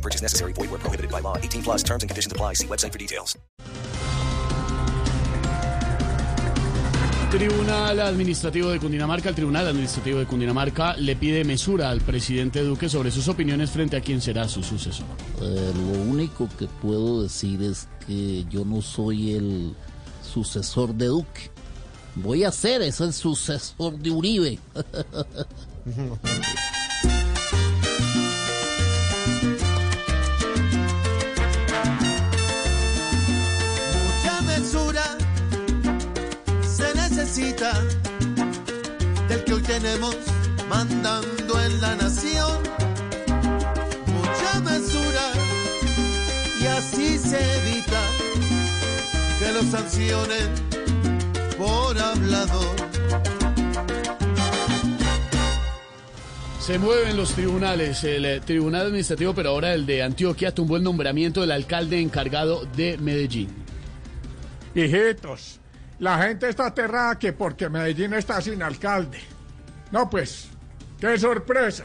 No purchase necessary. Void where prohibited by law. 18 plus terms and conditions apply. See website for details. Tribunal Administrativo de Cundinamarca, el Tribunal Administrativo de Cundinamarca le pide mesura al presidente Duque sobre sus opiniones frente a quién será su sucesor. Eh, lo único que puedo decir es que yo no soy el sucesor de Duque. Voy a ser es el sucesor de Uribe. del que hoy tenemos mandando en la nación. Mucha mesura y así se evita que lo sancionen por hablador. Se mueven los tribunales. El eh, Tribunal Administrativo, pero ahora el de Antioquia, tumbó el nombramiento del alcalde encargado de Medellín. Hijitos, la gente está aterrada que porque Medellín está sin alcalde. No, pues, qué sorpresa.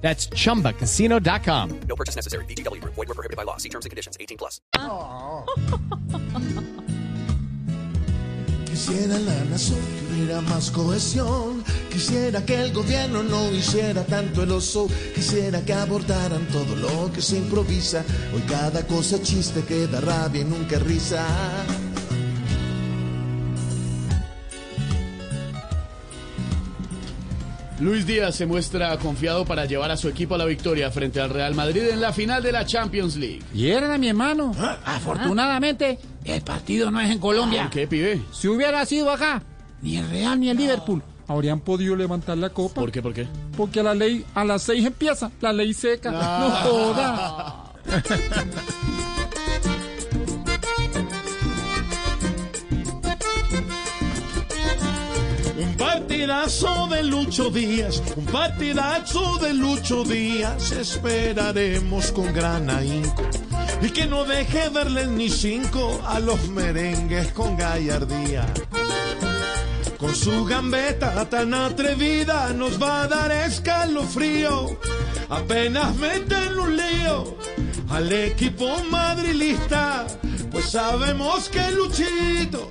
That's chumbacasino.com. No purchase necessary. VGW Group. Void were prohibited by law. See terms and conditions. 18 plus. Quisiera la nación que hubiera más cohesión. Quisiera que el gobierno no hiciera tanto el oso. Quisiera que abordaran todo lo que se improvisa. Hoy cada cosa chiste que da rabia y nunca risa. Luis Díaz se muestra confiado para llevar a su equipo a la victoria frente al Real Madrid en la final de la Champions League. Y era mi hermano. Afortunadamente, el partido no es en Colombia. ¿Qué pibe? Si hubiera sido acá, ni el Real ni el Liverpool habrían podido levantar la copa. ¿Por qué? ¿Por qué? Porque a la ley, a las seis empieza, la ley seca. No joda. partidazo de Lucho Díaz, un partidazo de Lucho Díaz, esperaremos con gran ahínco. Y que no deje verle ni cinco a los merengues con gallardía. Con su gambeta tan atrevida nos va a dar escalofrío. Apenas meten un lío al equipo madrilista. Pues sabemos que Luchito